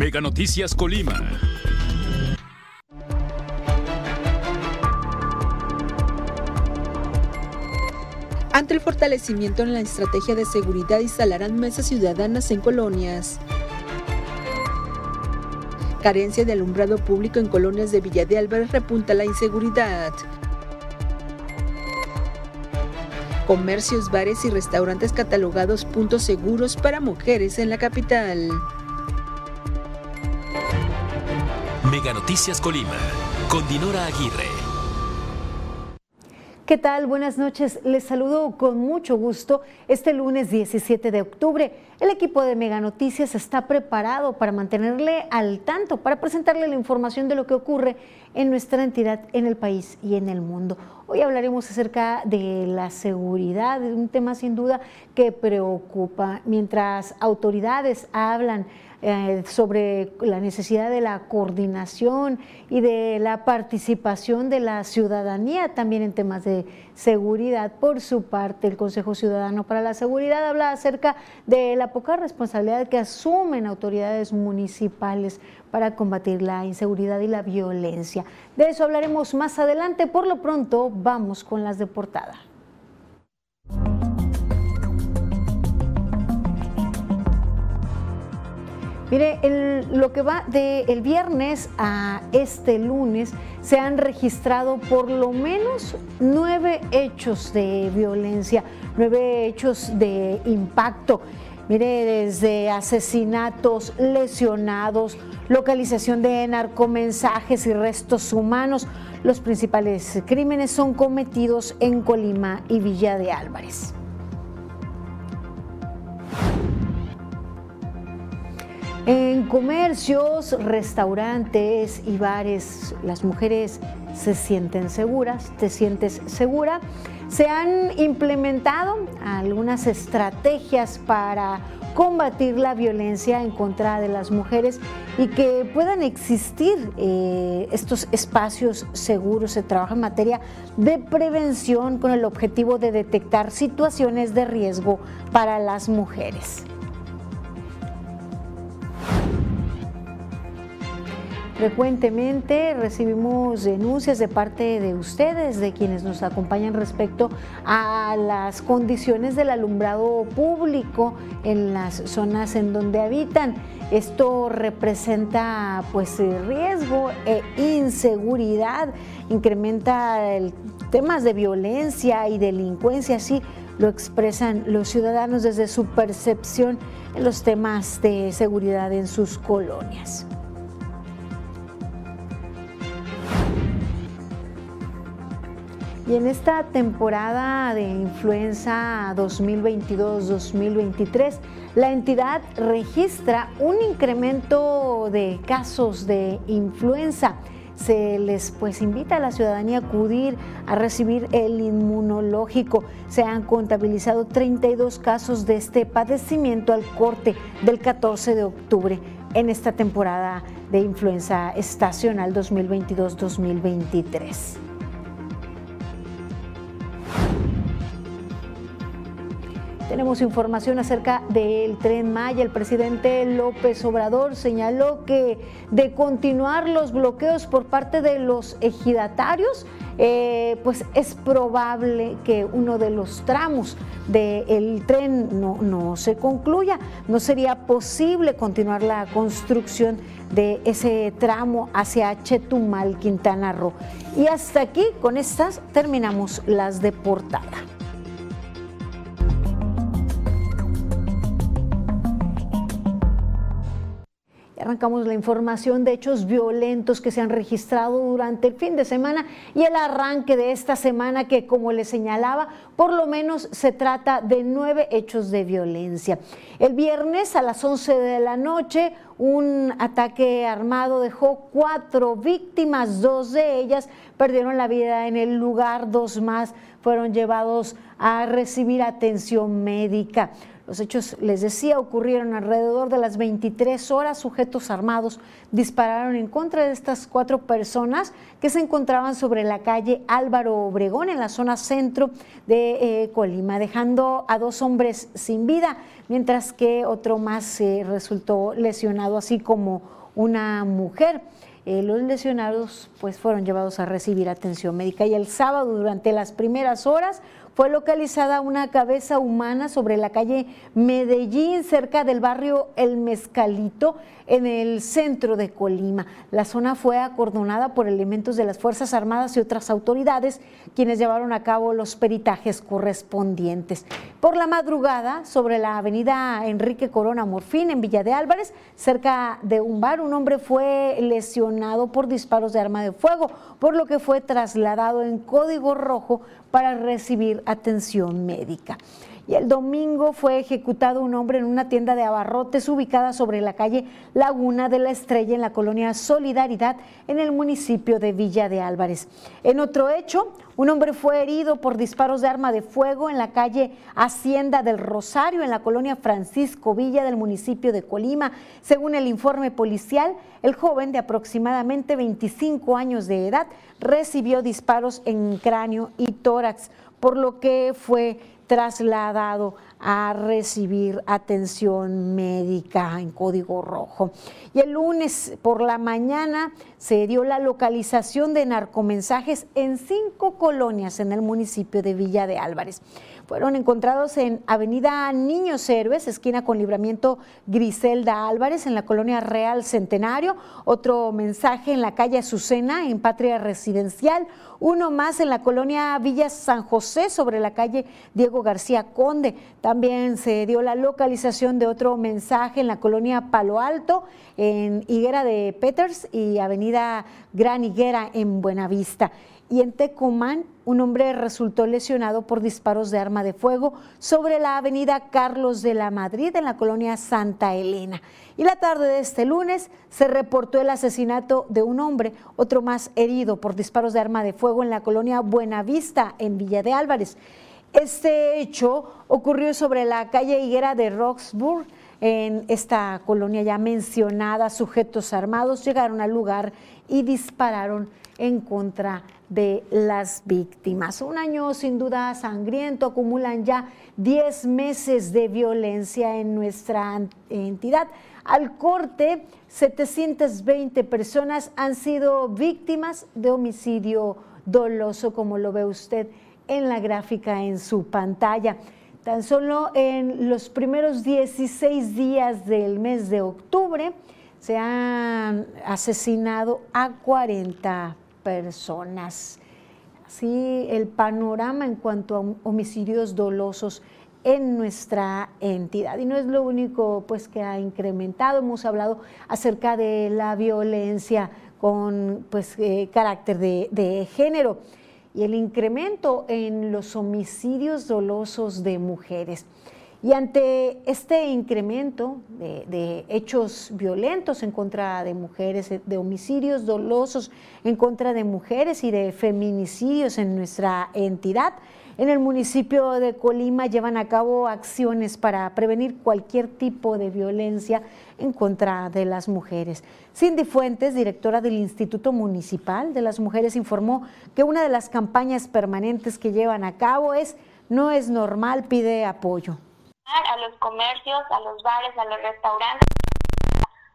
Mega Noticias Colima. Ante el fortalecimiento en la estrategia de seguridad, instalarán mesas ciudadanas en colonias. Carencia de alumbrado público en colonias de Villa de Álvarez repunta la inseguridad. Comercios, bares y restaurantes catalogados puntos seguros para mujeres en la capital. Mega Noticias Colima, con Dinora Aguirre. ¿Qué tal? Buenas noches. Les saludo con mucho gusto este lunes 17 de octubre. El equipo de Mega Noticias está preparado para mantenerle al tanto, para presentarle la información de lo que ocurre en nuestra entidad, en el país y en el mundo. Hoy hablaremos acerca de la seguridad, un tema sin duda que preocupa. Mientras autoridades hablan eh, sobre la necesidad de la coordinación y de la participación de la ciudadanía también en temas de seguridad. Por su parte, el Consejo Ciudadano para la Seguridad habla acerca de la poca responsabilidad que asumen autoridades municipales para combatir la inseguridad y la violencia. De eso hablaremos más adelante. Por lo pronto, vamos con las de portada. Mire, lo que va del viernes a este lunes se han registrado por lo menos nueve hechos de violencia, nueve hechos de impacto. Mire, desde asesinatos, lesionados, localización de narcomensajes y restos humanos. Los principales crímenes son cometidos en Colima y Villa de Álvarez. En comercios, restaurantes y bares, las mujeres se sienten seguras, te sientes segura. Se han implementado algunas estrategias para combatir la violencia en contra de las mujeres y que puedan existir eh, estos espacios seguros. Se trabaja en materia de prevención con el objetivo de detectar situaciones de riesgo para las mujeres. Frecuentemente recibimos denuncias de parte de ustedes, de quienes nos acompañan respecto a las condiciones del alumbrado público en las zonas en donde habitan. Esto representa pues riesgo e inseguridad, incrementa temas de violencia y delincuencia, así lo expresan los ciudadanos desde su percepción en los temas de seguridad en sus colonias. Y en esta temporada de influenza 2022-2023, la entidad registra un incremento de casos de influenza. Se les pues invita a la ciudadanía a acudir a recibir el inmunológico. Se han contabilizado 32 casos de este padecimiento al corte del 14 de octubre en esta temporada de influenza estacional 2022-2023. Tenemos información acerca del tren Maya. El presidente López Obrador señaló que de continuar los bloqueos por parte de los ejidatarios, eh, pues es probable que uno de los tramos del tren no, no se concluya. No sería posible continuar la construcción de ese tramo hacia Chetumal, Quintana Roo. Y hasta aquí, con estas terminamos las de portada. Arrancamos la información de hechos violentos que se han registrado durante el fin de semana y el arranque de esta semana que, como les señalaba, por lo menos se trata de nueve hechos de violencia. El viernes a las 11 de la noche, un ataque armado dejó cuatro víctimas, dos de ellas perdieron la vida en el lugar, dos más fueron llevados a recibir atención médica. Los hechos, les decía, ocurrieron alrededor de las 23 horas. Sujetos armados dispararon en contra de estas cuatro personas que se encontraban sobre la calle Álvaro Obregón, en la zona centro de eh, Colima, dejando a dos hombres sin vida, mientras que otro más eh, resultó lesionado, así como una mujer. Eh, los lesionados pues fueron llevados a recibir atención médica y el sábado durante las primeras horas fue localizada una cabeza humana sobre la calle Medellín, cerca del barrio El Mezcalito, en el centro de Colima. La zona fue acordonada por elementos de las Fuerzas Armadas y otras autoridades, quienes llevaron a cabo los peritajes correspondientes. Por la madrugada, sobre la avenida Enrique Corona Morfín, en Villa de Álvarez, cerca de un bar, un hombre fue lesionado por disparos de arma de fuego, por lo que fue trasladado en código rojo para recibir atención médica. Y el domingo fue ejecutado un hombre en una tienda de abarrotes ubicada sobre la calle Laguna de la Estrella en la colonia Solidaridad en el municipio de Villa de Álvarez. En otro hecho, un hombre fue herido por disparos de arma de fuego en la calle Hacienda del Rosario, en la colonia Francisco Villa del municipio de Colima. Según el informe policial, el joven de aproximadamente 25 años de edad recibió disparos en cráneo y tórax, por lo que fue trasladado a recibir atención médica en código rojo. Y el lunes por la mañana se dio la localización de narcomensajes en cinco colonias en el municipio de Villa de Álvarez fueron encontrados en Avenida Niños Héroes, esquina con libramiento Griselda Álvarez, en la colonia Real Centenario, otro mensaje en la calle Azucena, en Patria Residencial, uno más en la colonia Villa San José, sobre la calle Diego García Conde. También se dio la localización de otro mensaje en la colonia Palo Alto, en Higuera de Peters y Avenida Gran Higuera en Buenavista. Y en Tecomán un hombre resultó lesionado por disparos de arma de fuego sobre la avenida Carlos de la Madrid en la colonia Santa Elena. Y la tarde de este lunes se reportó el asesinato de un hombre, otro más herido por disparos de arma de fuego en la colonia Buenavista en Villa de Álvarez. Este hecho ocurrió sobre la calle Higuera de Roxburgh en esta colonia ya mencionada, sujetos armados llegaron al lugar y dispararon en contra de las víctimas. Un año sin duda sangriento, acumulan ya 10 meses de violencia en nuestra entidad. Al corte, 720 personas han sido víctimas de homicidio doloso, como lo ve usted en la gráfica en su pantalla. Tan solo en los primeros 16 días del mes de octubre se han asesinado a 40 personas. Así el panorama en cuanto a homicidios dolosos en nuestra entidad. Y no es lo único pues, que ha incrementado, hemos hablado acerca de la violencia con pues, eh, carácter de, de género y el incremento en los homicidios dolosos de mujeres. Y ante este incremento de, hechos violentos en contra de mujeres, de homicidios dolosos en contra de mujeres y de feminicidios en nuestra entidad, en el municipio de Colima llevan a cabo acciones para prevenir cualquier tipo de violencia en contra de las mujeres. Cindy Fuentes, directora del Instituto Municipal de las Mujeres, informó que una de las campañas permanentes que llevan a cabo es No es normal, pide apoyo a los comercios, a los bares, a los restaurantes,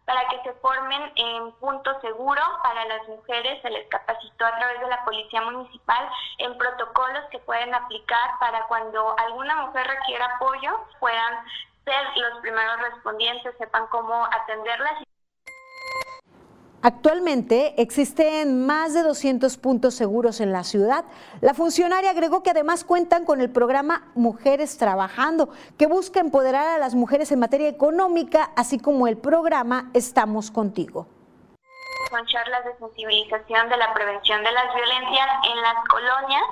para que se formen en puntos seguros para las mujeres. Se les capacitó a través de la Policía Municipal en protocolos que pueden aplicar para cuando alguna mujer requiera apoyo, puedan ser los primeros respondientes, sepan cómo atenderlas Actualmente existen más de 200 puntos seguros en la ciudad. La funcionaria agregó que además cuentan con el programa Mujeres Trabajando, que busca empoderar a las mujeres en materia económica, así como el programa Estamos Contigo. Son charlas de sensibilización de la prevención de las violencias en las colonias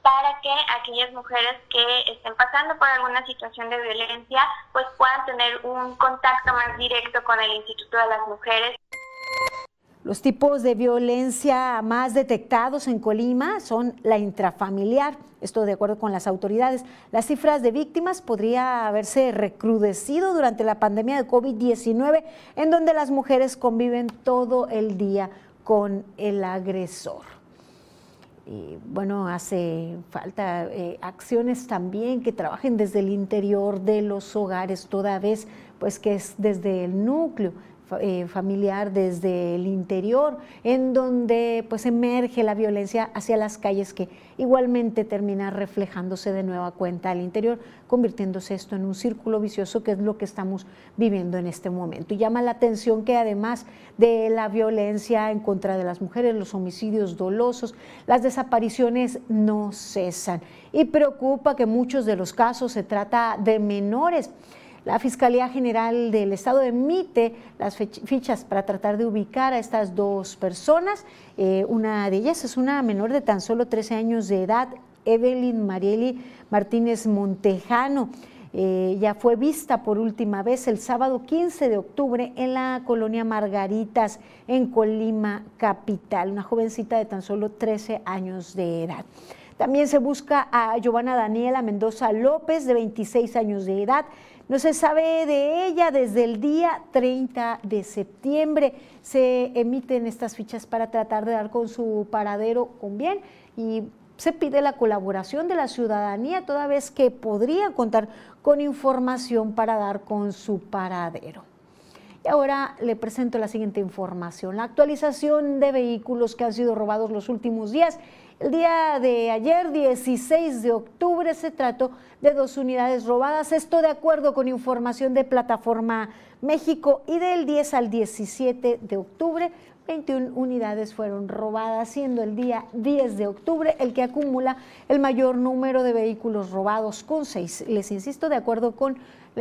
para que aquellas mujeres que estén pasando por alguna situación de violencia pues puedan tener un contacto más directo con el Instituto de las Mujeres. Los tipos de violencia más detectados en Colima son la intrafamiliar, esto de acuerdo con las autoridades. Las cifras de víctimas podría haberse recrudecido durante la pandemia de COVID-19, en donde las mujeres conviven todo el día con el agresor. Y bueno, hace falta eh, acciones también que trabajen desde el interior de los hogares, toda vez pues que es desde el núcleo eh, familiar desde el interior, en donde pues emerge la violencia hacia las calles que igualmente termina reflejándose de nueva cuenta al interior, convirtiéndose esto en un círculo vicioso que es lo que estamos viviendo en este momento. Y llama la atención que además de la violencia en contra de las mujeres, los homicidios dolosos, las desapariciones no cesan. Y preocupa que muchos de los casos se trata de menores. La Fiscalía General del Estado emite las fichas para tratar de ubicar a estas dos personas. Eh, una de ellas es una menor de tan solo 13 años de edad, Evelyn Marieli Martínez Montejano. Eh, ya fue vista por última vez el sábado 15 de octubre en la colonia Margaritas, en Colima Capital, una jovencita de tan solo 13 años de edad. También se busca a Giovanna Daniela Mendoza López, de 26 años de edad. No se sabe de ella desde el día 30 de septiembre. Se emiten estas fichas para tratar de dar con su paradero con bien y se pide la colaboración de la ciudadanía toda vez que podría contar con información para dar con su paradero. Y ahora le presento la siguiente información. La actualización de vehículos que han sido robados los últimos días el día de ayer, 16 de octubre, se trató de dos unidades robadas. Esto de acuerdo con información de Plataforma México y del 10 al 17 de octubre. 21 unidades fueron robadas, siendo el día 10 de octubre el que acumula el mayor número de vehículos robados con seis. Les insisto, de acuerdo con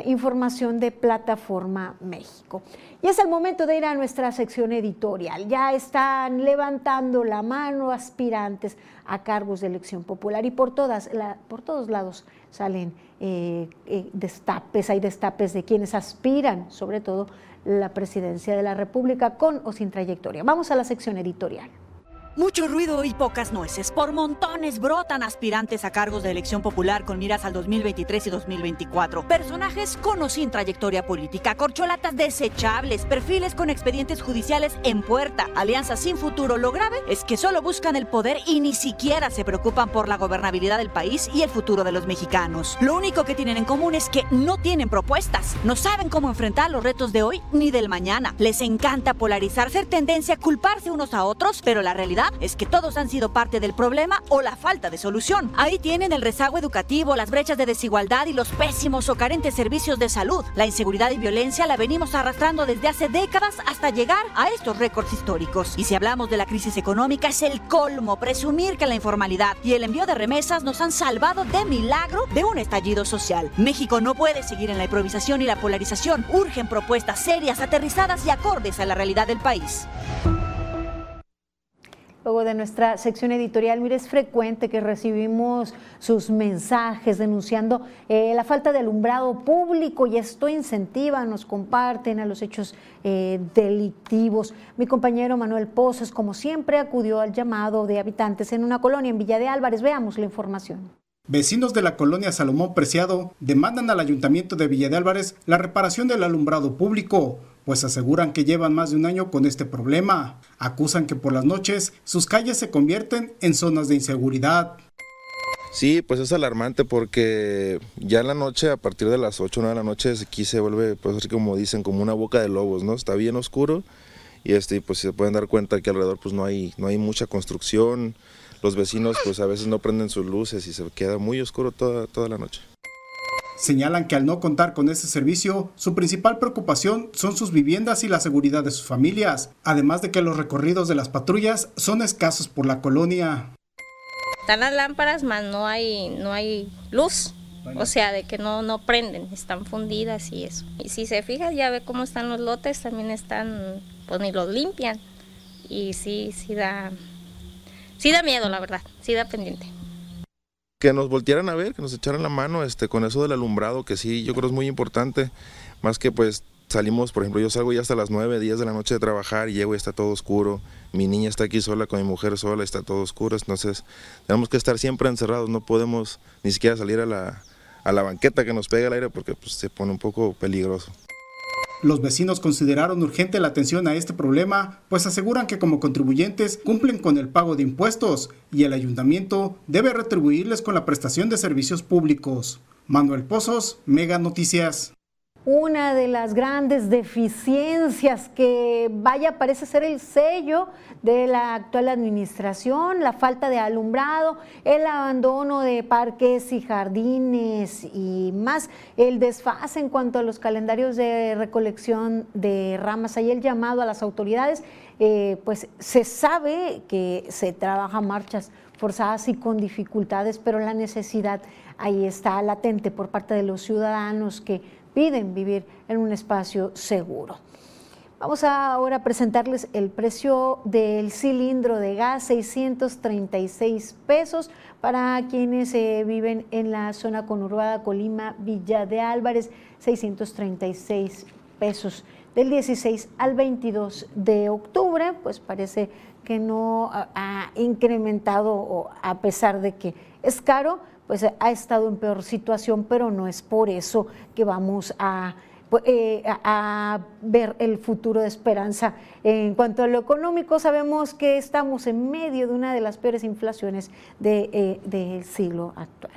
información de Plataforma México. Y es el momento de ir a nuestra sección editorial. Ya están levantando la mano aspirantes a cargos de elección popular y por, todas, por todos lados salen eh, eh, destapes, hay destapes de quienes aspiran, sobre todo la presidencia de la República con o sin trayectoria. Vamos a la sección editorial. Mucho ruido y pocas nueces. Por montones brotan aspirantes a cargos de elección popular con miras al 2023 y 2024. Personajes con o sin trayectoria política, corcholatas desechables, perfiles con expedientes judiciales en puerta, alianzas sin futuro. Lo grave es que solo buscan el poder y ni siquiera se preocupan por la gobernabilidad del país y el futuro de los mexicanos. Lo único que tienen en común es que no tienen propuestas, no saben cómo enfrentar los retos de hoy ni del mañana. Les encanta polarizar, ser tendencia, culparse unos a otros, pero la realidad es que todos han sido parte del problema o la falta de solución. Ahí tienen el rezago educativo, las brechas de desigualdad y los pésimos o carentes servicios de salud. La inseguridad y violencia la venimos arrastrando desde hace décadas hasta llegar a estos récords históricos. Y si hablamos de la crisis económica, es el colmo presumir que la informalidad y el envío de remesas nos han salvado de milagro de un estallido social. México no puede seguir en la improvisación y la polarización. Urgen propuestas serias, aterrizadas y acordes a la realidad del país. Luego de nuestra sección editorial, mire, es frecuente que recibimos sus mensajes denunciando eh, la falta de alumbrado público y esto incentiva, nos comparten a los hechos eh, delictivos. Mi compañero Manuel Pozos, como siempre, acudió al llamado de habitantes en una colonia en Villa de Álvarez. Veamos la información. Vecinos de la colonia Salomón Preciado demandan al ayuntamiento de Villa de Álvarez la reparación del alumbrado público pues aseguran que llevan más de un año con este problema. Acusan que por las noches sus calles se convierten en zonas de inseguridad. Sí, pues es alarmante porque ya en la noche, a partir de las 8 o 9 de la noche, aquí se vuelve, pues así como dicen, como una boca de lobos, ¿no? Está bien oscuro y este, pues se pueden dar cuenta que alrededor pues no hay, no hay mucha construcción, los vecinos pues a veces no prenden sus luces y se queda muy oscuro toda, toda la noche. Señalan que al no contar con ese servicio, su principal preocupación son sus viviendas y la seguridad de sus familias, además de que los recorridos de las patrullas son escasos por la colonia. Están las lámparas, más no hay, no hay luz. O sea, de que no, no prenden, están fundidas y eso. Y si se fija, ya ve cómo están los lotes, también están, pues ni los limpian. Y sí, sí da, sí da miedo, la verdad, sí da pendiente que nos voltearan a ver, que nos echaran la mano este, con eso del alumbrado, que sí, yo creo es muy importante, más que pues salimos, por ejemplo, yo salgo ya hasta las 9, 10 de la noche de trabajar y llego y está todo oscuro. Mi niña está aquí sola con mi mujer sola, está todo oscuro. Entonces, tenemos que estar siempre encerrados, no podemos ni siquiera salir a la, a la banqueta que nos pega el aire porque pues, se pone un poco peligroso. Los vecinos consideraron urgente la atención a este problema, pues aseguran que como contribuyentes cumplen con el pago de impuestos y el ayuntamiento debe retribuirles con la prestación de servicios públicos. Manuel Pozos, Mega Noticias una de las grandes deficiencias que vaya parece ser el sello de la actual administración, la falta de alumbrado, el abandono de parques y jardines y más, el desfase en cuanto a los calendarios de recolección de ramas. Ahí el llamado a las autoridades, eh, pues se sabe que se trabaja marchas forzadas y con dificultades, pero la necesidad ahí está latente por parte de los ciudadanos que piden vivir en un espacio seguro. Vamos ahora a presentarles el precio del cilindro de gas, 636 pesos para quienes eh, viven en la zona conurbada Colima, Villa de Álvarez, 636 pesos. Del 16 al 22 de octubre, pues parece que no ha incrementado a pesar de que es caro, pues ha estado en peor situación, pero no es por eso que vamos a, pues, eh, a ver el futuro de esperanza. En cuanto a lo económico, sabemos que estamos en medio de una de las peores inflaciones eh, del siglo actual.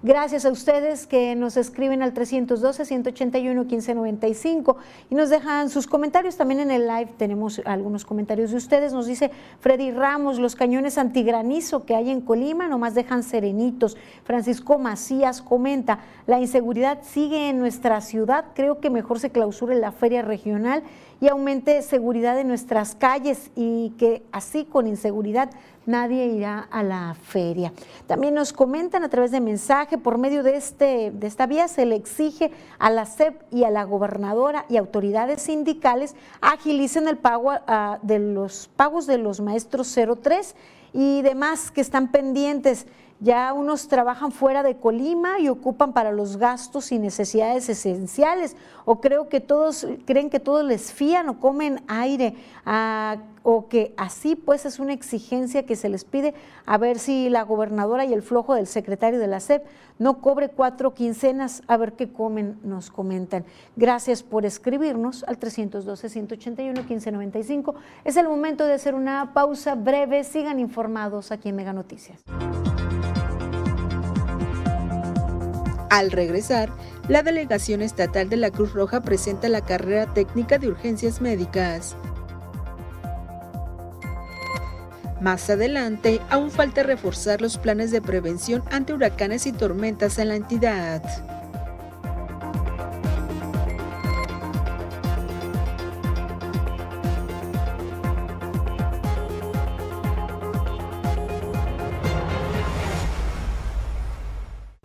Gracias a ustedes que nos escriben al 312-181-1595 y nos dejan sus comentarios. También en el live tenemos algunos comentarios de ustedes. Nos dice Freddy Ramos, los cañones antigranizo que hay en Colima nomás dejan serenitos. Francisco Macías comenta, la inseguridad sigue en nuestra ciudad. Creo que mejor se clausure la feria regional y aumente seguridad en nuestras calles y que así con inseguridad nadie irá a la feria. También nos comentan a través de mensaje, por medio de, este, de esta vía se le exige a la SEP y a la gobernadora y autoridades sindicales agilicen el pago ah, de los pagos de los maestros 03 y demás que están pendientes. Ya unos trabajan fuera de Colima y ocupan para los gastos y necesidades esenciales. O creo que todos creen que todos les fían o comen aire. Ah, o que así pues es una exigencia que se les pide a ver si la gobernadora y el flojo del secretario de la SEP no cobre cuatro quincenas, a ver qué comen, nos comentan. Gracias por escribirnos al 312-181-1595. Es el momento de hacer una pausa breve. Sigan informados aquí en Mega Noticias. Al regresar, la Delegación Estatal de la Cruz Roja presenta la carrera técnica de urgencias médicas. Más adelante, aún falta reforzar los planes de prevención ante huracanes y tormentas en la entidad.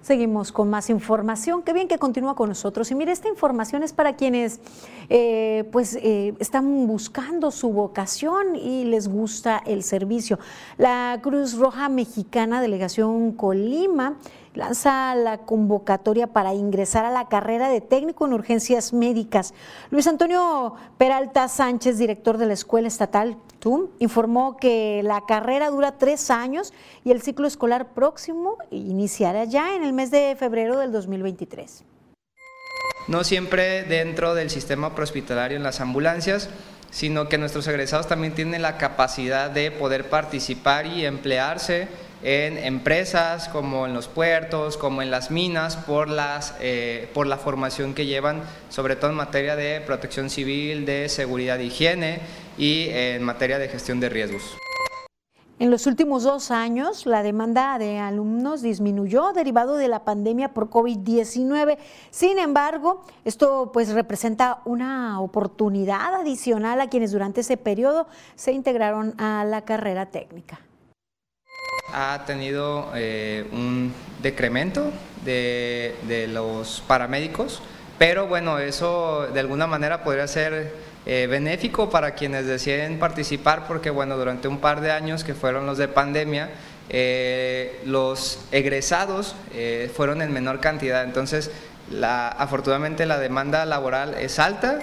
Seguimos con más información. Qué bien que continúa con nosotros. Y mire, esta información es para quienes eh, pues, eh, están buscando su vocación y les gusta el servicio. La Cruz Roja Mexicana, Delegación Colima, lanza la convocatoria para ingresar a la carrera de técnico en urgencias médicas. Luis Antonio Peralta Sánchez, director de la Escuela Estatal TUM, informó que la carrera dura tres años y el ciclo escolar próximo iniciará ya en el mes de febrero del 2023. No siempre dentro del sistema prehospitalario en las ambulancias, sino que nuestros egresados también tienen la capacidad de poder participar y emplearse en empresas como en los puertos, como en las minas, por, las, eh, por la formación que llevan, sobre todo en materia de protección civil, de seguridad e higiene y en materia de gestión de riesgos. En los últimos dos años, la demanda de alumnos disminuyó derivado de la pandemia por COVID-19. Sin embargo, esto pues representa una oportunidad adicional a quienes durante ese periodo se integraron a la carrera técnica ha tenido eh, un decremento de, de, los paramédicos, pero bueno, eso de alguna manera podría ser eh, benéfico para quienes deciden participar, porque bueno, durante un par de años que fueron los de pandemia, eh, los egresados fueron en menor cantidad, entonces la, afortunadamente la demanda laboral es alta.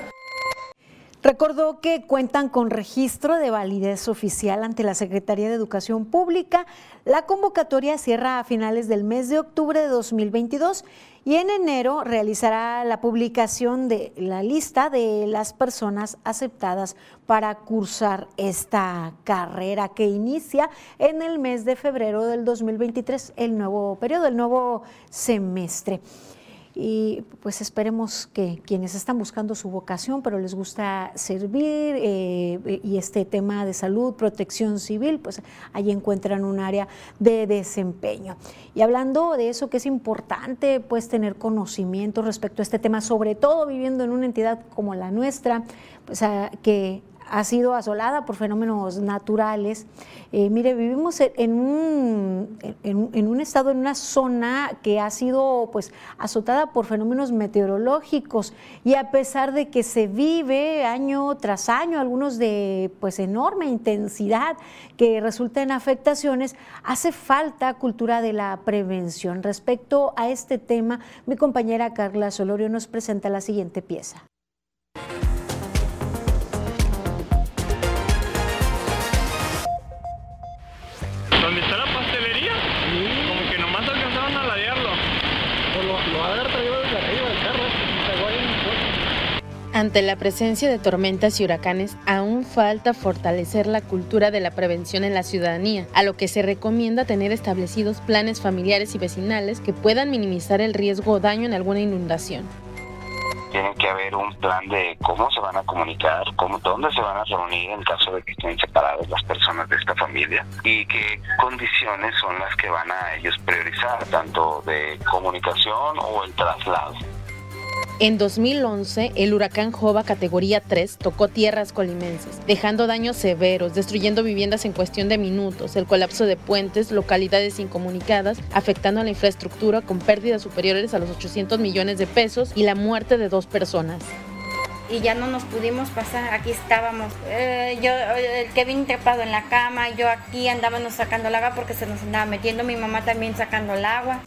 Recordó que cuentan con registro de validez oficial ante la Secretaría de Educación Pública. La convocatoria cierra a finales del mes de octubre de 2022 y en enero realizará la publicación de la lista de las personas aceptadas para cursar esta carrera que inicia en el mes de febrero del 2023, el nuevo periodo, el nuevo semestre y pues esperemos que quienes están buscando su vocación, pero les gusta servir eh, y este tema de salud, protección civil, pues ahí encuentran un área de desempeño. Y hablando de eso que es importante, pues tener conocimiento respecto a este tema, sobre todo viviendo en una entidad como la nuestra, pues que ha sido asolada por fenómenos naturales. Eh, mire, vivimos en un, en, un, estado, en una zona que ha sido pues azotada por fenómenos meteorológicos y a pesar de que se vive año tras año, algunos de pues enorme intensidad que resulta en afectaciones, hace falta cultura de la prevención. Respecto a este tema, mi compañera Carla Solorio nos presenta la siguiente pieza. Ante la presencia de tormentas y huracanes, aún falta fortalecer la cultura de la prevención en la ciudadanía, a lo que se recomienda tener establecidos planes familiares y vecinales que puedan minimizar el riesgo o daño en alguna inundación tiene que haber un plan de cómo se van a comunicar, cómo, dónde se van a reunir en caso de que estén separadas las personas de esta familia y qué condiciones son las que van a ellos priorizar, tanto de comunicación o el traslado. En 2011, el huracán Jova categoría 3 tocó tierras colimenses, dejando daños severos, destruyendo viviendas en cuestión de minutos, el colapso de puentes, localidades incomunicadas, afectando a la infraestructura con pérdidas superiores a los 800 millones de pesos y la muerte de dos personas y ya no nos pudimos pasar, aquí estábamos, eh, yo, el Kevin trepado en la cama, yo aquí andábamos sacando el agua porque se nos andaba metiendo, mi mamá también sacando el agua.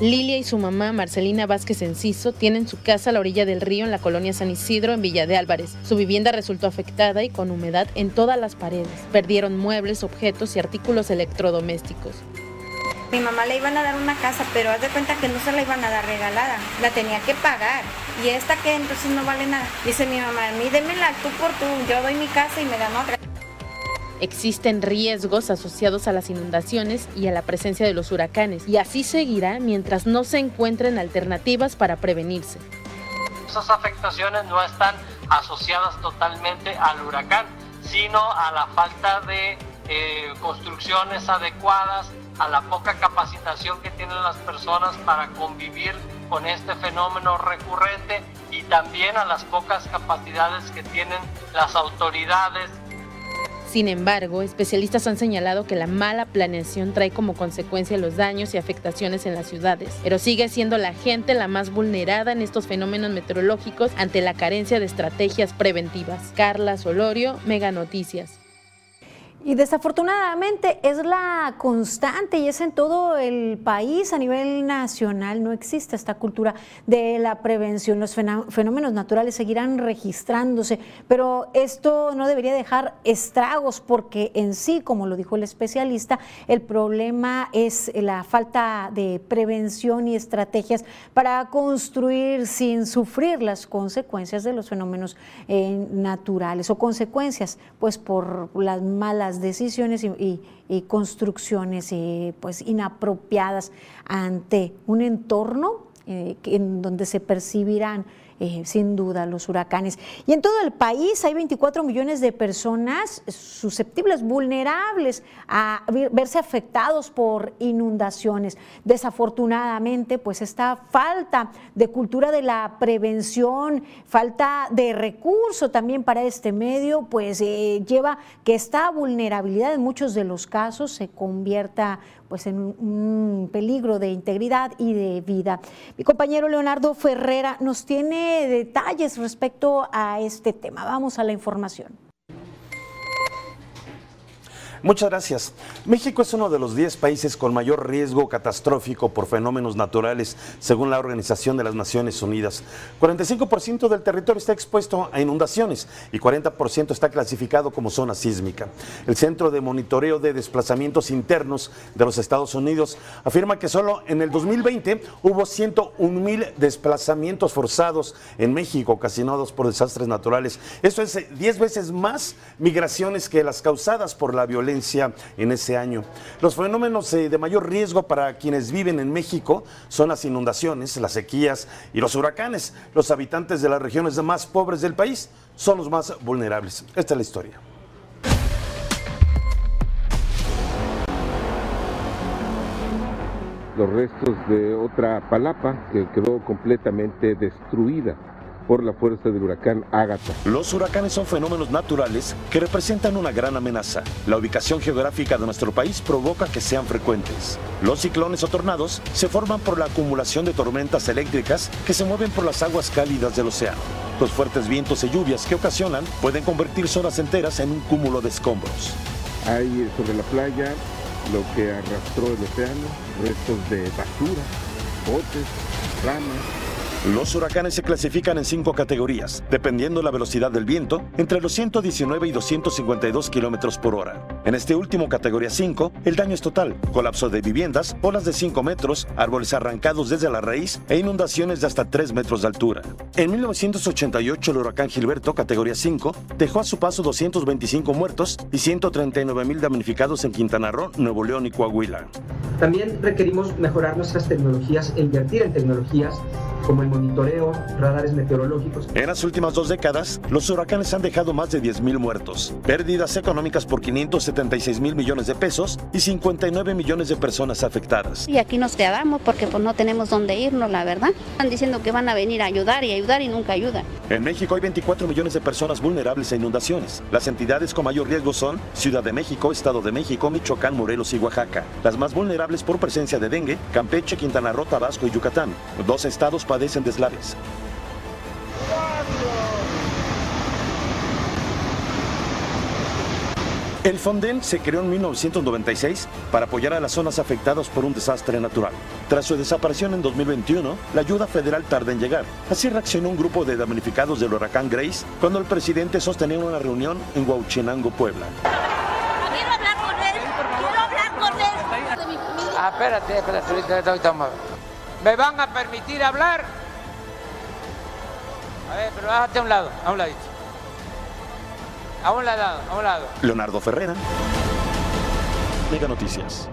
Lilia y su mamá, Marcelina Vázquez Enciso, tienen su casa a la orilla del río en la colonia San Isidro, en Villa de Álvarez. Su vivienda resultó afectada y con humedad en todas las paredes. Perdieron muebles, objetos y artículos electrodomésticos. Mi mamá le iban a dar una casa, pero haz de cuenta que no se la iban a dar regalada, la tenía que pagar. Y esta que entonces no vale nada. Dice mi mamá, mí démela tú por tú, yo doy mi casa y me dan otra. Existen riesgos asociados a las inundaciones y a la presencia de los huracanes, y así seguirá mientras no se encuentren alternativas para prevenirse. Esas afectaciones no están asociadas totalmente al huracán, sino a la falta de eh, construcciones adecuadas, a la poca capacitación que tienen las personas para convivir con este fenómeno recurrente y también a las pocas capacidades que tienen las autoridades sin embargo, especialistas han señalado que la mala planeación trae como consecuencia los daños y afectaciones en las ciudades, pero sigue siendo la gente la más vulnerada en estos fenómenos meteorológicos ante la carencia de estrategias preventivas. Carla Solorio, Mega Noticias. Y desafortunadamente es la constante y es en todo el país a nivel nacional. No existe esta cultura de la prevención. Los fenómenos naturales seguirán registrándose, pero esto no debería dejar estragos porque en sí, como lo dijo el especialista, el problema es la falta de prevención y estrategias para construir sin sufrir las consecuencias de los fenómenos eh, naturales o consecuencias pues por las malas decisiones y, construcciones eh, pues inapropiadas ante un entorno eh, en donde se percibirán eh, sin duda los huracanes. Y en todo el país hay 24 millones de personas susceptibles, vulnerables a verse afectados por inundaciones. Desafortunadamente, pues esta falta de cultura de la prevención, falta de recurso también para este medio, pues eh, lleva que esta vulnerabilidad en muchos de los casos se convierta pues en un peligro de integridad y de vida. Mi compañero Leonardo Ferrera nos tiene detalles respecto a este tema. Vamos a la información. Muchas gracias. México es uno de los 10 países con mayor riesgo catastrófico por fenómenos naturales, según la Organización de las Naciones Unidas. 45% del territorio está expuesto a inundaciones y 40% está clasificado como zona sísmica. El Centro de Monitoreo de Desplazamientos Internos de los Estados Unidos afirma que solo en el 2020 hubo 101 mil desplazamientos forzados en México ocasionados por desastres naturales. Eso es 10 veces más migraciones que las causadas por la violencia en ese año. Los fenómenos eh, de mayor riesgo para quienes viven en México son las inundaciones, las sequías y los huracanes. Los habitantes de las regiones más pobres del país son los más vulnerables. Esta es la historia. Los restos de otra palapa que quedó completamente destruida por la fuerza del huracán Ágata. Los huracanes son fenómenos naturales que representan una gran amenaza. La ubicación geográfica de nuestro país provoca que sean frecuentes. Los ciclones o tornados se forman por la acumulación de tormentas eléctricas que se mueven por las aguas cálidas del océano. Los fuertes vientos y lluvias que ocasionan pueden convertir zonas enteras en un cúmulo de escombros. Hay sobre la playa lo que arrastró el océano, restos de basura, botes, ramas, los huracanes se clasifican en cinco categorías, dependiendo la velocidad del viento, entre los 119 y 252 kilómetros por hora. En este último, categoría 5, el daño es total: colapso de viviendas, olas de 5 metros, árboles arrancados desde la raíz e inundaciones de hasta 3 metros de altura. En 1988, el huracán Gilberto, categoría 5, dejó a su paso 225 muertos y 139 mil damnificados en Quintana Roo, Nuevo León y Coahuila. También requerimos mejorar nuestras tecnologías e invertir en tecnologías como el monitoreo, radares meteorológicos. En las últimas dos décadas, los huracanes han dejado más de 10.000 muertos, pérdidas económicas por 576 mil millones de pesos y 59 millones de personas afectadas. Y aquí nos quedamos porque pues, no tenemos dónde irnos, la verdad. Están diciendo que van a venir a ayudar y ayudar y nunca ayudan. En México hay 24 millones de personas vulnerables a inundaciones. Las entidades con mayor riesgo son Ciudad de México, Estado de México, Michoacán, Morelos y Oaxaca. Las más vulnerables por presencia de dengue, Campeche, Quintana Roo, Tabasco y Yucatán. Dos estados padecen deslaves. El Fonden se creó en 1996 para apoyar a las zonas afectadas por un desastre natural. Tras su desaparición en 2021, la ayuda federal tarda en llegar. Así reaccionó un grupo de damnificados del huracán Grace cuando el presidente sostenía una reunión en Huauchinango, Puebla. Quiero hablar con él, quiero hablar con él. Ah, espérate, espérate, ahorita. ¿Me van a permitir hablar? A ver, pero bájate a un lado, a un ladito. A un lado, a un lado. Leonardo Ferrera. Mega Noticias.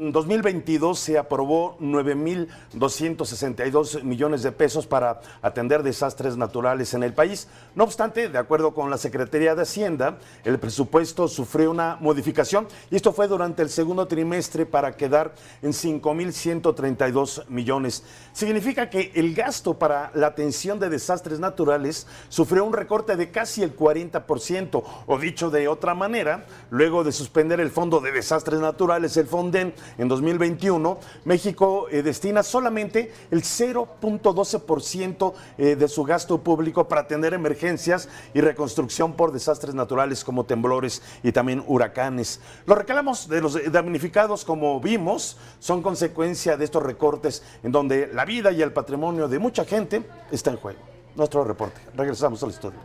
Bueno, en 2022 se aprobó 9.262 millones de pesos para atender desastres naturales en el país. No obstante, de acuerdo con la Secretaría de Hacienda, el presupuesto sufrió una modificación y esto fue durante el segundo trimestre para quedar en 5.132 millones. Significa que el gasto para la atención de desastres naturales sufrió un recorte de casi el 40%, o dicho de otra manera, luego de suspender el Fondo de Desastres Naturales, el Fonden, en 2021, México eh, destina solamente el 0.12% eh, de su gasto público para atender emergencias y reconstrucción por desastres naturales como temblores y también huracanes. Los reclamos de los damnificados, como vimos, son consecuencia de estos recortes en donde la vida y el patrimonio de mucha gente está en juego. Nuestro reporte. Regresamos al estudio.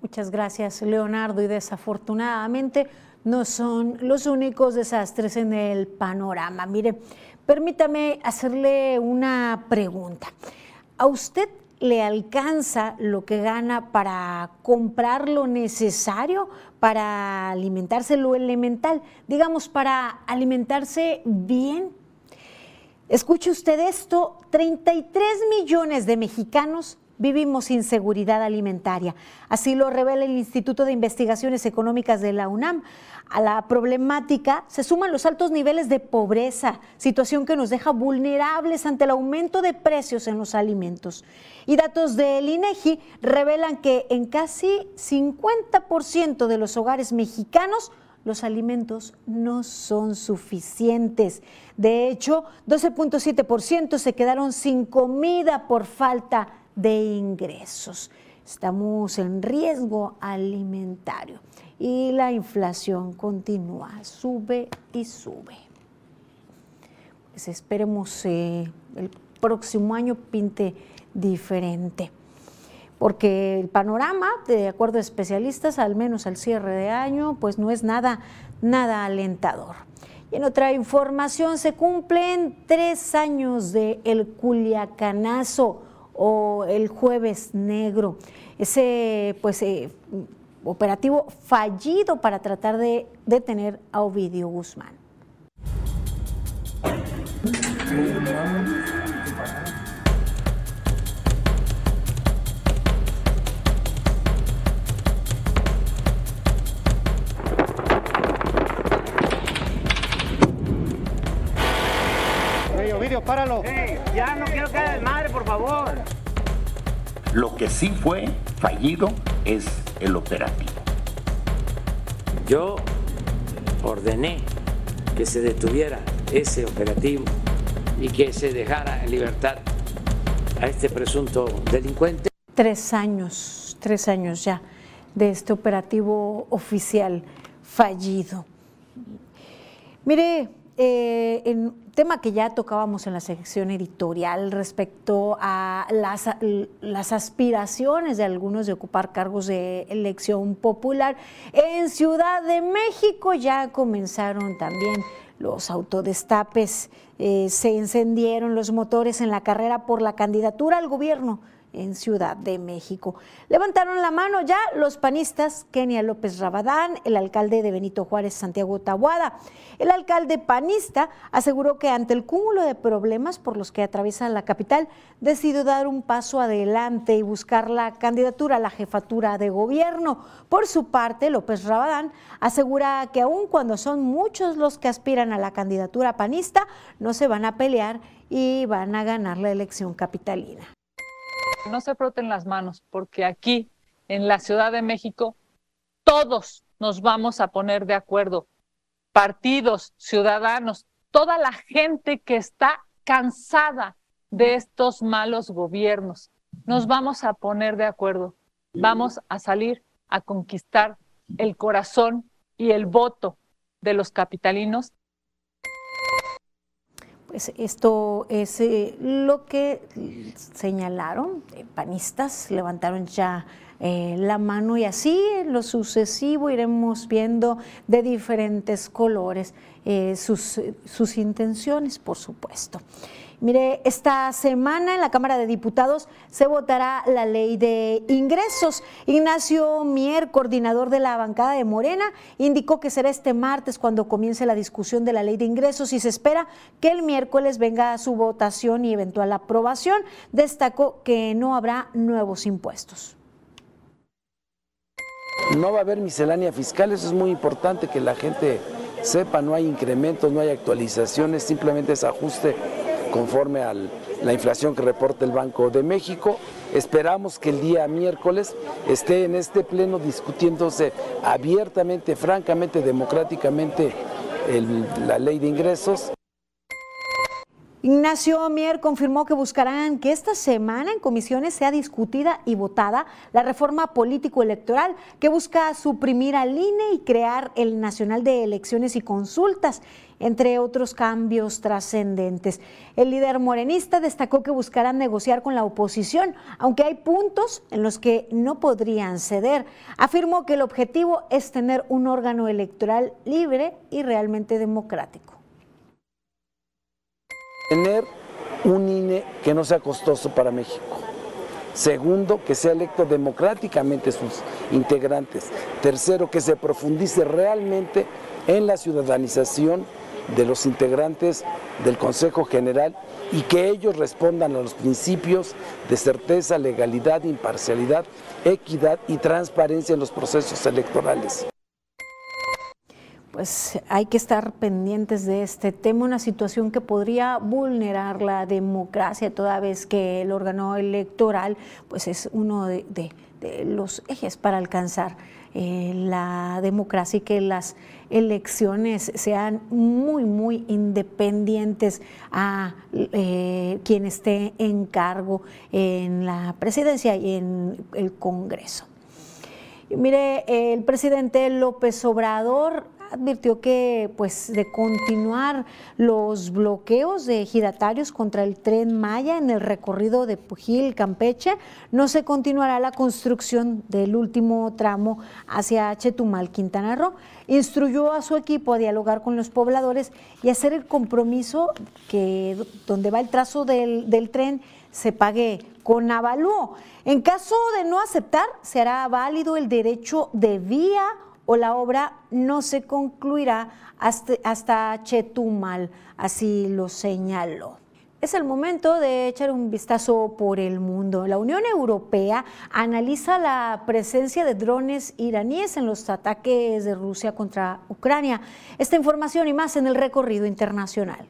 Muchas gracias, Leonardo. Y desafortunadamente no son los únicos desastres en el panorama. Mire, permítame hacerle una pregunta. ¿A usted le alcanza lo que gana para comprar lo necesario para alimentarse lo elemental? Digamos, para alimentarse bien. Escuche usted esto, 33 millones de mexicanos vivimos sin seguridad alimentaria. Así lo revela el Instituto de Investigaciones Económicas de la UNAM. A la problemática se suman los altos niveles de pobreza, situación que nos deja vulnerables ante el aumento de precios en los alimentos. Y datos del INEGI revelan que en casi 50% de los hogares mexicanos los alimentos no son suficientes. De hecho, 12.7% se quedaron sin comida por falta de ingresos. Estamos en riesgo alimentario. y la inflación continúa, sube y sube. Pues esperemos eh, el próximo año pinte diferente porque el panorama, de acuerdo a especialistas, al menos al cierre de año, pues no es nada, nada alentador. Y en otra información, se cumplen tres años de el Culiacanazo o el Jueves Negro, ese pues eh, operativo fallido para tratar de detener a Ovidio Guzmán. páralo. ya no favor. Lo que sí fue fallido es el operativo. Yo ordené que se detuviera ese operativo y que se dejara en libertad a este presunto delincuente. Tres años, tres años ya de este operativo oficial fallido. Mire, eh, en tema que ya tocábamos en la sección editorial respecto a las, las, aspiraciones de algunos de ocupar cargos de elección popular. En Ciudad de México ya comenzaron también los autodestapes, eh, se encendieron los motores en la carrera por la candidatura al gobierno en Ciudad de México. Levantaron la mano ya los panistas Kenia López Rabadán, el alcalde de Benito Juárez, Santiago Tabuada. El alcalde panista aseguró que ante el cúmulo de problemas por los que atraviesa la capital, decidió dar un paso adelante y buscar la candidatura a la jefatura de gobierno. Por su parte, López Rabadán asegura que aun cuando son muchos los que aspiran a la candidatura panista, no se van a pelear y van a ganar la elección capitalina. No se froten las manos, porque aquí, en la Ciudad de México, todos nos vamos a poner de acuerdo. Partidos, ciudadanos, toda la gente que está cansada de estos malos gobiernos. Nos vamos a poner de acuerdo. Vamos a salir a conquistar el corazón y el voto de los capitalinos pues esto es eh, lo que señalaron, eh, panistas levantaron ya eh, la mano y así en lo sucesivo iremos viendo de diferentes colores sus, sus intenciones, por supuesto. Mire, esta semana en la Cámara de Diputados se votará la ley de ingresos. Ignacio Mier, coordinador de la bancada de Morena, indicó que será este martes cuando comience la discusión de la ley de ingresos y se espera que el miércoles venga su votación y eventual aprobación. Destacó que no habrá nuevos impuestos. No va a haber miscelánea fiscal, eso es muy importante que la gente sepa, no hay incrementos, no hay actualizaciones, simplemente es ajuste conforme a la inflación que reporta el Banco de México. Esperamos que el día miércoles esté en este pleno discutiéndose abiertamente, francamente, democráticamente la ley de ingresos. Ignacio Mier confirmó que buscarán que esta semana en comisiones sea discutida y votada la reforma político-electoral que busca suprimir al INE y crear el Nacional de Elecciones y Consultas, entre otros cambios trascendentes. El líder morenista destacó que buscarán negociar con la oposición, aunque hay puntos en los que no podrían ceder. Afirmó que el objetivo es tener un órgano electoral libre y realmente democrático. Tener un INE que no sea costoso para México. Segundo, que sea electo democráticamente sus integrantes. Tercero, que se profundice realmente en la ciudadanización de los integrantes del Consejo General y que ellos respondan a los principios de certeza, legalidad, imparcialidad, equidad y transparencia en los procesos electorales. Pues hay que estar pendientes de este tema, una situación que podría vulnerar la democracia, toda vez que el órgano electoral pues es uno de, los ejes para alcanzar eh, la democracia y que las elecciones sean muy, muy independientes a eh, quien esté en cargo en la presidencia y en el Congreso. Mire, el presidente López Obrador advirtió que pues de continuar los bloqueos de giratarios contra el tren Maya en el recorrido de Pujil, Campeche, no se continuará la construcción del último tramo hacia Chetumal, Quintana Roo. Instruyó a su equipo a dialogar con los pobladores y hacer el compromiso que donde va el trazo del tren se pague con avalúo. En caso de no aceptar, se hará válido el derecho de vía o la obra no se concluirá hasta, Chetumal, así lo señaló. Es el momento de echar un vistazo por el mundo. La Unión Europea analiza la presencia de drones iraníes en los ataques de Rusia contra Ucrania. Esta información y más en el recorrido internacional.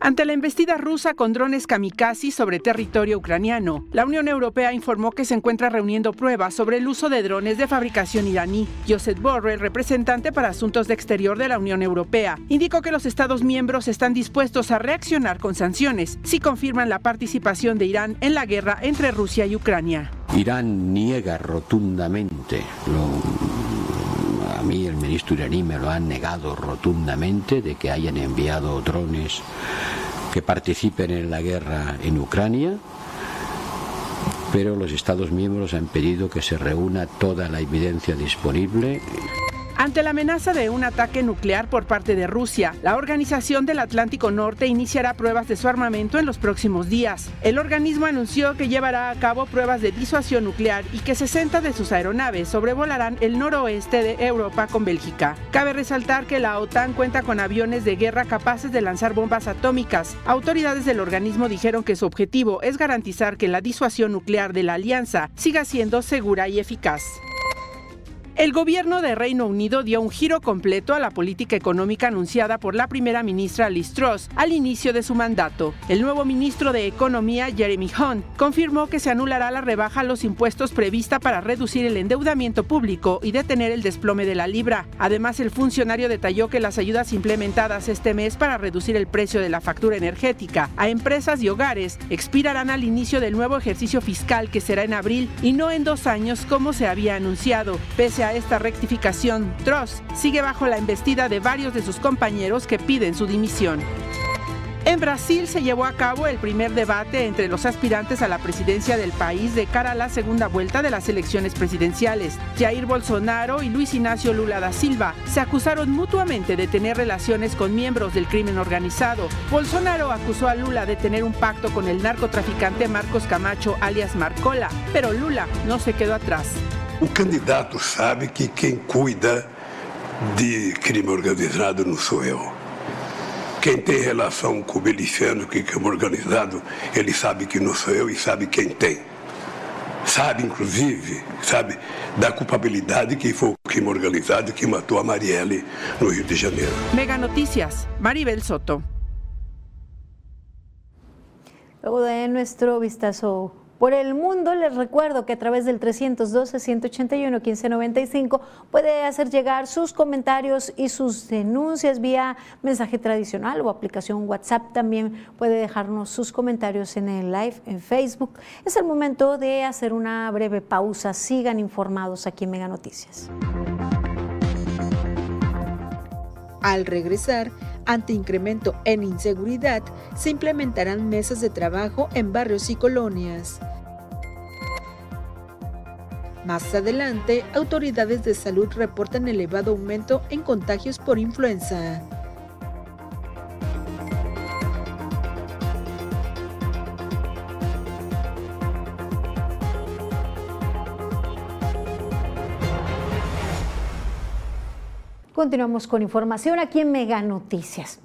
Ante la embestida rusa con drones kamikaze sobre territorio ucraniano, la Unión Europea informó que se encuentra reuniendo pruebas sobre el uso de drones de fabricación iraní. Joseph Borrell, representante para Asuntos de Exterior de la Unión Europea, indicó que los Estados miembros están dispuestos a reaccionar con sanciones si confirman la participación de Irán en la guerra entre Rusia y Ucrania. Irán niega rotundamente a mí el ministro iraní me lo ha negado rotundamente de que hayan enviado drones que participen en la guerra en Ucrania, pero los Estados miembros han pedido que se reúna toda la evidencia disponible ante la amenaza de un ataque nuclear por parte de Rusia, la Organización del Atlántico Norte iniciará pruebas de su armamento en los próximos días. El organismo anunció que llevará a cabo pruebas de disuasión nuclear y que 60 de sus aeronaves sobrevolarán el noroeste de Europa con Bélgica. Cabe resaltar que la OTAN cuenta con aviones de guerra capaces de lanzar bombas atómicas. Autoridades del organismo dijeron que su objetivo es garantizar que la disuasión nuclear de la alianza siga siendo segura y eficaz. El gobierno de Reino Unido dio un giro completo a la política económica anunciada por la primera ministra Liz Truss al inicio de su mandato. El nuevo ministro de Economía, Jeremy Hunt, confirmó que se anulará la rebaja a los impuestos prevista para reducir el endeudamiento público y detener el desplome de la libra. Además, el funcionario detalló que las ayudas implementadas este mes para reducir el precio de la factura energética a empresas y hogares expirarán al inicio del nuevo ejercicio fiscal que será en abril y no en dos años como se había anunciado. Pese a esta rectificación, Truss sigue bajo la embestida de varios de sus compañeros que piden su dimisión. En Brasil se llevó a cabo el primer debate entre los aspirantes a la presidencia del país de cara a la segunda vuelta de las elecciones presidenciales. Jair Bolsonaro y Luis Ignacio Lula da Silva se acusaron mutuamente de tener relaciones con miembros del crimen organizado. Bolsonaro acusó a Lula de tener un pacto con el narcotraficante Marcos Camacho alias Marcola, pero Lula no se quedó atrás. O candidato sabe que quem cuida de crime organizado não sou eu. Quem tem relação com o miliciano, que crime organizado, ele sabe que não sou eu e sabe quem tem. Sabe, inclusive, sabe, da culpabilidade que foi o crime organizado que matou a Marielle no Rio de Janeiro. Mega Notícias, Maribel Soto. Luego de nuestro vistazo por el mundo. Les recuerdo que a través del 312-181-1595 puede hacer llegar sus comentarios y sus denuncias vía mensaje tradicional o aplicación WhatsApp. También puede dejarnos sus comentarios en el live en Facebook. Es el momento de hacer una breve pausa. Sigan informados aquí en Mega Noticias. Al regresar, ante incremento en inseguridad, se implementarán mesas de trabajo en barrios y colonias. Más adelante, autoridades de salud reportan elevado aumento en contagios por influenza. Continuamos con información aquí en Mega Noticias.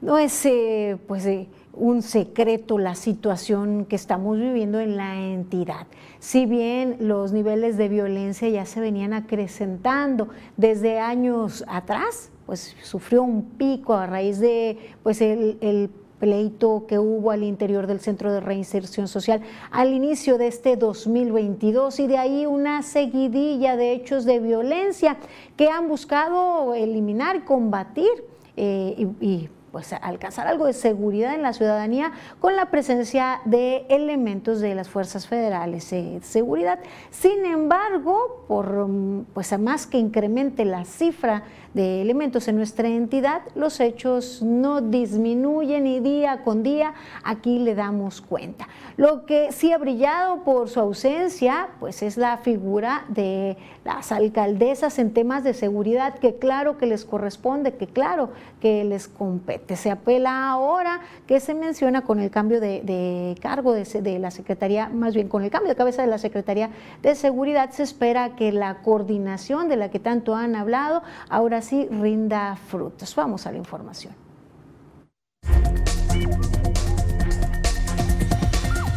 No es eh, pues, eh, un secreto la situación que estamos viviendo en la entidad. Si bien los niveles de violencia ya se venían acrecentando desde años atrás, pues sufrió un pico a raíz de pues, el, el pleito que hubo al interior del Centro de Reinserción Social al inicio de este 2022 y de ahí una seguidilla de hechos de violencia que han buscado eliminar, combatir eh, y, pues alcanzar algo de seguridad en la ciudadanía con la presencia de elementos de las fuerzas federales de seguridad. Sin embargo, por pues más que incremente la cifra de elementos en nuestra entidad, los hechos no disminuyen y día con día aquí le damos cuenta. Lo que sí ha brillado por su ausencia, pues es la figura de las alcaldesas en temas de seguridad, que claro que les corresponde, que claro que les compete. Se apela ahora que se menciona con el cambio de, cargo de, de la Secretaría, más bien con el cambio de cabeza de la Secretaría de Seguridad, se espera que la coordinación de la que tanto han hablado ahora sí rinda frutos. Vamos a la información.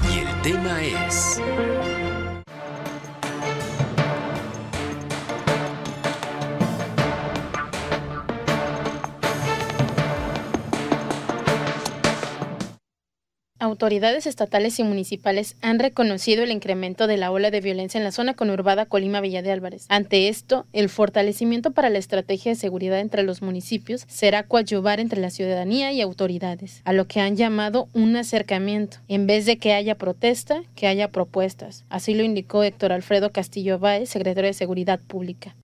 Y el tema es... Autoridades estatales y municipales han reconocido el incremento de la ola de violencia en la zona conurbada Colima Villa de Álvarez. Ante esto, el fortalecimiento para la estrategia de seguridad entre los municipios será coadyuvar entre la ciudadanía y autoridades, a lo que han llamado un acercamiento, en vez de que haya protesta, que haya propuestas. Así lo indicó Héctor Alfredo Castillo Báez, secretario de Seguridad Pública.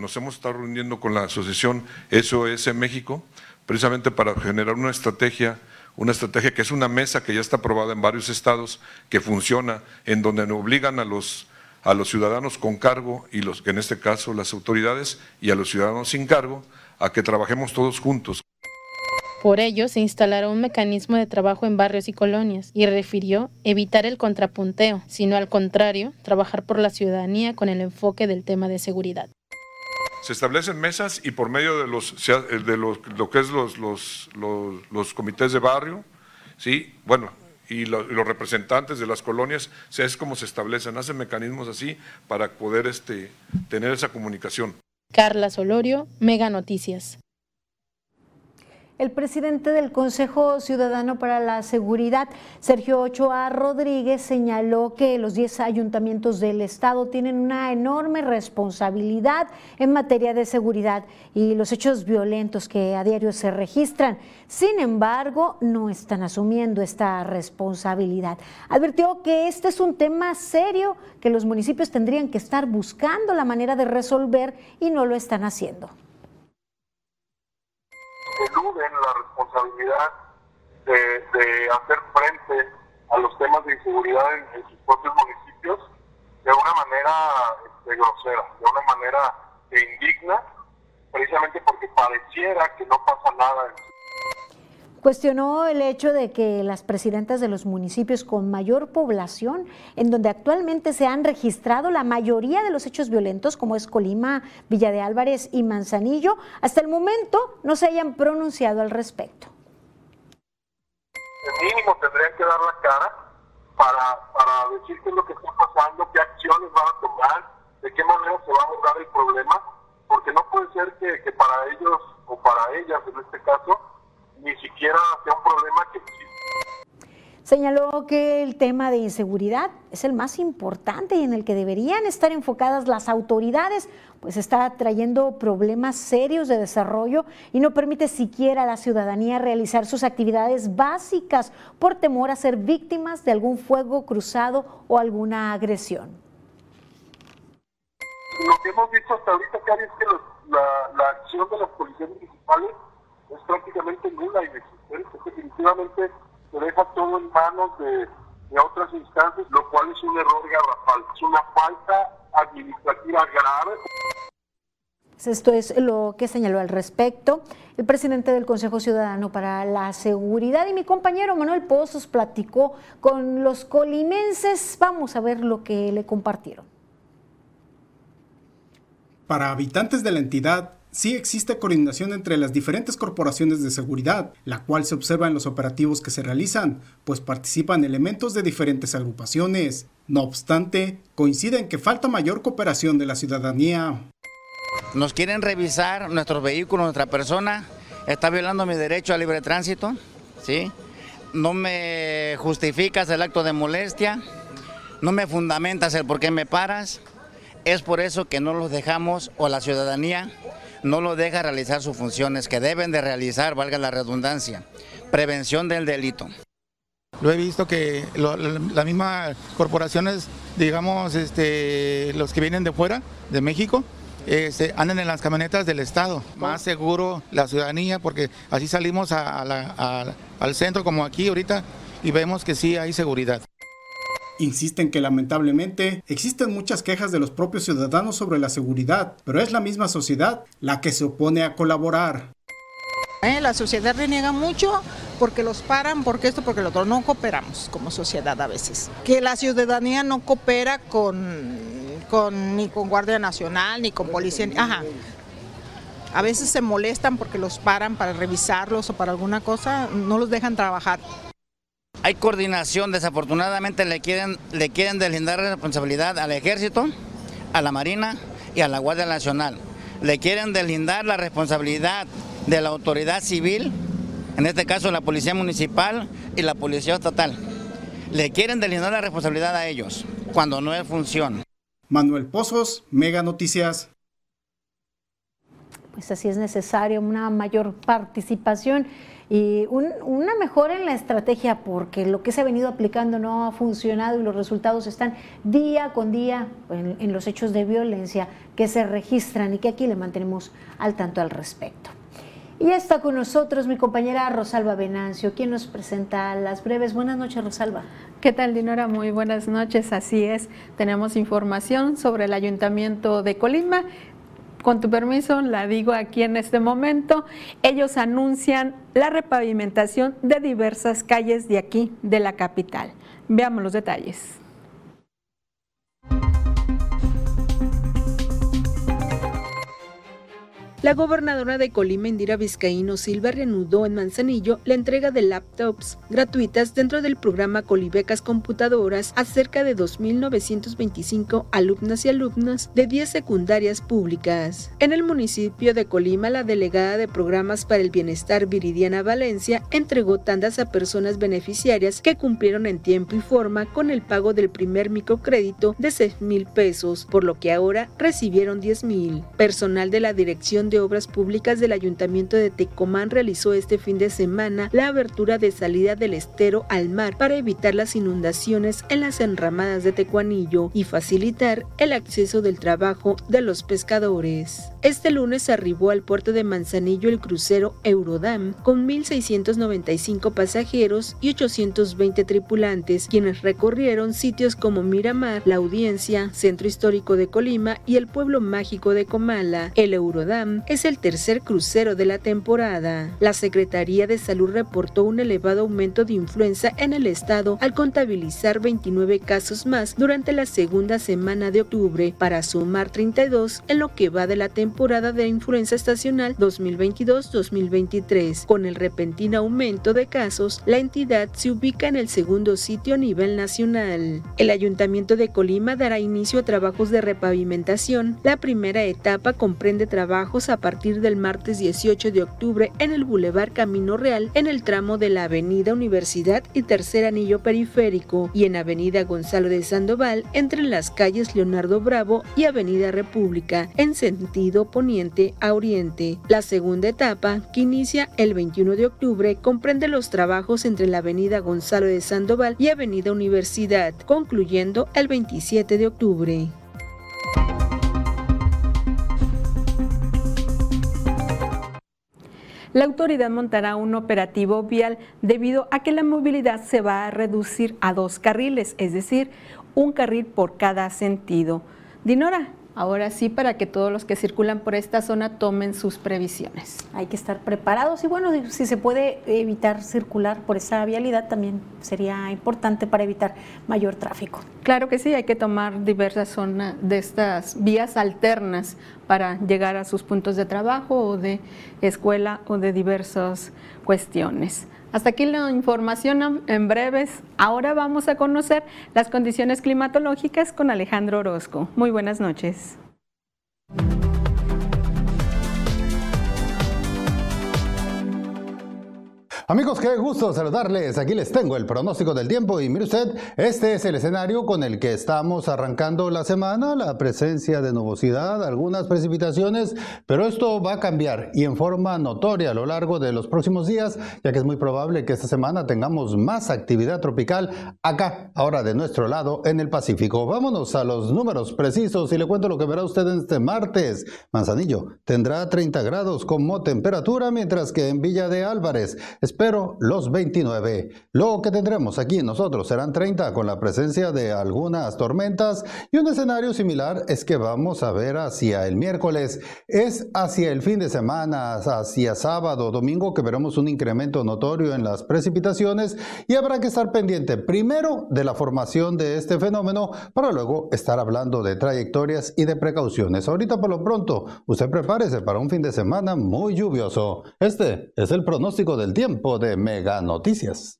Nos hemos estado reuniendo con la asociación SOS México, precisamente para generar una estrategia una estrategia que es una mesa que ya está aprobada en varios estados, que funciona, en donde obligan a los, a los ciudadanos con cargo, y los en este caso las autoridades, y a los ciudadanos sin cargo, a que trabajemos todos juntos. Por ello, se instalará un mecanismo de trabajo en barrios y colonias y refirió evitar el contrapunteo, sino al contrario, trabajar por la ciudadanía con el enfoque del tema de seguridad se establecen mesas y por medio de los de los, lo que es los, los, los, comités de barrio, sí, bueno, y los representantes de las colonias, es como se establecen, hacen mecanismos así para poder este, tener esa comunicación. Carla Solorio, Mega Noticias. El presidente del Consejo Ciudadano para la Seguridad, Sergio Ochoa Rodríguez, señaló que los 10 ayuntamientos del Estado tienen una enorme responsabilidad en materia de seguridad y los hechos violentos que a diario se registran. Sin embargo, no están asumiendo esta responsabilidad. Advirtió que este es un tema serio que los municipios tendrían que estar buscando la manera de resolver y no lo están haciendo eluden la responsabilidad de, hacer frente a los temas de inseguridad en, sus propios municipios de una manera este, grosera, de una manera indigna, precisamente porque pareciera que no pasa nada en Cuestionó el hecho de que las presidentas de los municipios con mayor población, en donde actualmente se han registrado la mayoría de los hechos violentos, como es Colima, Villa de Álvarez y Manzanillo, hasta el momento no se hayan pronunciado al respecto. El mínimo tendrían que dar la cara para, para decir qué es lo que está pasando, qué acciones van a tomar, de qué manera se va a abordar el problema, porque no puede ser que, que para ellos o para ellas en este caso ni siquiera sea un problema que Señaló que el tema de inseguridad es el más importante y en el que deberían estar enfocadas las autoridades, pues está trayendo problemas serios de desarrollo y no permite siquiera a la ciudadanía realizar sus actividades básicas por temor a ser víctimas de algún fuego cruzado o alguna agresión. Lo que hemos visto hasta ahorita, Cari, es que la, la acción de las policías municipales es prácticamente nula y inexistente. Definitivamente se deja todo en manos de, de otras instancias, lo cual es un error garrafal, es una falta administrativa grave. Esto es lo que señaló al respecto el presidente del Consejo Ciudadano para la Seguridad y mi compañero Manuel Pozos platicó con los colimenses. Vamos a ver lo que le compartieron. Para habitantes de la entidad, sí existe coordinación entre las diferentes corporaciones de seguridad, la cual se observa en los operativos que se realizan, pues participan elementos de diferentes agrupaciones. No obstante, coinciden que falta mayor cooperación de la ciudadanía. Nos quieren revisar nuestros vehículos, nuestra persona, está violando mi derecho a libre tránsito, ¿sí? No me justificas el acto de molestia, no me fundamentas el por qué me paras. Es por eso que no los dejamos o la ciudadanía no lo deja realizar sus funciones que deben de realizar, valga la redundancia, prevención del delito. Lo he visto que las mismas corporaciones, digamos, este, los que vienen de fuera, de México, este, andan en las camionetas del Estado. Más seguro la ciudadanía, porque así salimos al centro como aquí ahorita y vemos que sí hay seguridad. Insisten que lamentablemente existen muchas quejas de los propios ciudadanos sobre la seguridad, pero es la misma sociedad la que se opone a colaborar. Eh, la sociedad reniega mucho porque los paran, porque esto, porque lo otro. No cooperamos como sociedad a veces. Que la ciudadanía no coopera con, con ni con Guardia Nacional, ni con policía. A veces se molestan porque los paran para revisarlos o para alguna cosa, no los dejan trabajar. Hay coordinación, desafortunadamente le quieren, le quieren deslindar responsabilidad al ejército, a la marina y a la Guardia Nacional. Le quieren deslindar la responsabilidad de la autoridad civil, en este caso la policía municipal y la policía estatal. Le quieren deslindar la responsabilidad a ellos, cuando no es función. Manuel Pozos, Mega Noticias. Pues así es necesario una mayor participación y una mejora en la estrategia porque lo que se ha venido aplicando no ha funcionado y los resultados están día con día en, los hechos de violencia que se registran y que aquí le mantenemos al tanto al respecto. Y está con nosotros mi compañera Rosalba Venancio, quien nos presenta las breves. Buenas noches, Rosalba. ¿Qué tal, Dinora? Muy buenas noches. Así es, tenemos información sobre el Ayuntamiento de Colima con tu permiso, la digo aquí en este momento, ellos anuncian la repavimentación de diversas calles de aquí, de la capital. Veamos los detalles. La gobernadora de Colima, Indira Vizcaíno Silva, reanudó en Manzanillo la entrega de laptops gratuitas dentro del programa Colibecas Computadoras a cerca de 2.925 alumnas y alumnos de 10 secundarias públicas. En el municipio de Colima, la delegada de Programas para el Bienestar Viridiana Valencia entregó tandas a personas beneficiarias que cumplieron en tiempo y forma con el pago del primer microcrédito de 6 mil pesos, por lo que ahora recibieron 10 mil. Personal de la Dirección de Obras Públicas del Ayuntamiento de Tecomán realizó este fin de semana la abertura de salida del estero al mar para evitar las inundaciones en las enramadas de Tecuanillo y facilitar el acceso del trabajo de los pescadores. Este lunes arribó al puerto de Manzanillo el crucero Eurodam con 1.695 pasajeros y 820 tripulantes, quienes recorrieron sitios como Miramar, La Audiencia, Centro Histórico de Colima y el pueblo mágico de Comala. El Eurodam es el tercer crucero de la temporada. La Secretaría de Salud reportó un elevado aumento de influenza en el estado al contabilizar 29 casos más durante la segunda semana de octubre, para sumar 32 en lo que va de la temporada de influenza estacional 2022-2023. Con el repentino aumento de casos, la entidad se ubica en el segundo sitio a nivel nacional. El Ayuntamiento de Colima dará inicio a trabajos de repavimentación. La primera etapa comprende trabajos a partir del martes 18 de octubre en el Boulevard Camino Real, en el tramo de la Avenida Universidad y Tercer Anillo Periférico, y en Avenida Gonzalo de Sandoval, entre las calles Leonardo Bravo y Avenida República, en sentido poniente a oriente. La segunda etapa, que inicia el 21 de octubre, comprende los trabajos entre la Avenida Gonzalo de Sandoval y Avenida Universidad, concluyendo el 27 de octubre. la autoridad montará un operativo vial debido a que la movilidad se va a reducir a dos carriles, es decir, un carril por cada sentido. Dinora, Ahora sí, para que todos los que circulan por esta zona tomen sus previsiones. Hay que estar preparados y bueno, si se puede evitar circular por esa vialidad también sería importante para evitar mayor tráfico. Claro que sí, hay que tomar diversas zonas de estas vías alternas para llegar a sus puntos de trabajo o de escuela o de diversas cuestiones. Hasta aquí la información en breves. Ahora vamos a conocer las condiciones climatológicas con Alejandro Orozco. Muy buenas noches. Amigos, qué gusto saludarles. Aquí les tengo el pronóstico del tiempo y mire usted, este es el escenario con el que estamos arrancando la semana, la presencia de nubosidad, algunas precipitaciones, pero esto va a cambiar y en forma notoria a lo largo de los próximos días, ya que es muy probable que esta semana tengamos más actividad tropical acá, ahora de nuestro lado en el Pacífico. Vámonos a los números precisos y le cuento lo que verá usted este martes. Manzanillo tendrá 30 grados como temperatura, mientras que en Villa de Álvarez pero los 29. Lo que tendremos aquí nosotros serán 30 con la presencia de algunas tormentas y un escenario similar es que vamos a ver hacia el miércoles. Es hacia el fin de semana, hacia sábado, domingo que veremos un incremento notorio en las precipitaciones y habrá que estar pendiente primero de la formación de este fenómeno para luego estar hablando de trayectorias y de precauciones. Ahorita por lo pronto, usted prepárese para un fin de semana muy lluvioso. Este es el pronóstico del tiempo de Mega Noticias.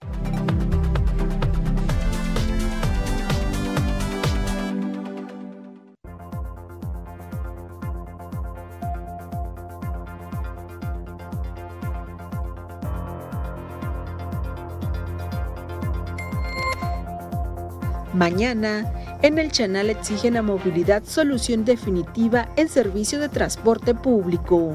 Mañana, en el canal exigen a movilidad solución definitiva en servicio de transporte público.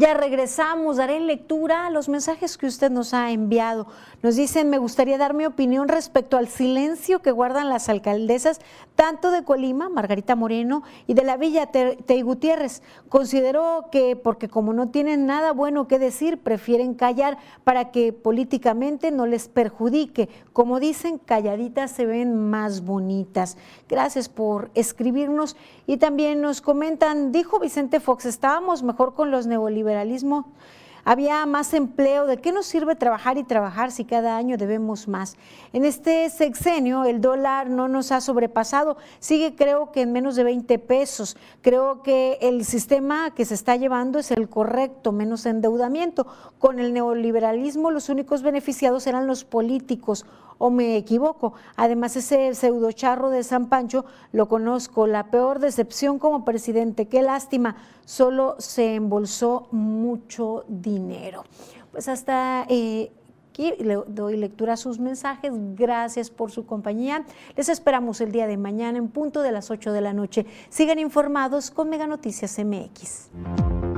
Ya regresamos, daré lectura a los mensajes que usted nos ha enviado. Nos dicen, me gustaría dar mi opinión respecto al silencio que guardan las alcaldesas tanto de Colima, Margarita Moreno, y de la Villa Tey Gutiérrez. Considero que porque como no tienen nada bueno que decir, prefieren callar para que políticamente no les perjudique. Como dicen, calladitas se ven más bonitas. Gracias por escribirnos y también nos comentan, dijo Vicente Fox, estábamos mejor con los neoliberales liberalismo había más empleo. ¿De qué nos sirve trabajar y trabajar si cada año debemos más? En este sexenio el dólar no nos ha sobrepasado, sigue creo que en menos de 20 pesos. Creo que el sistema que se está llevando es el correcto, menos endeudamiento. Con el neoliberalismo los únicos beneficiados eran los políticos o me equivoco. Además, ese pseudocharro de San Pancho lo conozco, la peor decepción como presidente. Qué lástima, solo se embolsó mucho dinero. Pues hasta eh, aquí le doy lectura a sus mensajes. Gracias por su compañía. Les esperamos el día de mañana en punto de las 8 de la noche. Sigan informados con Mega Noticias MX.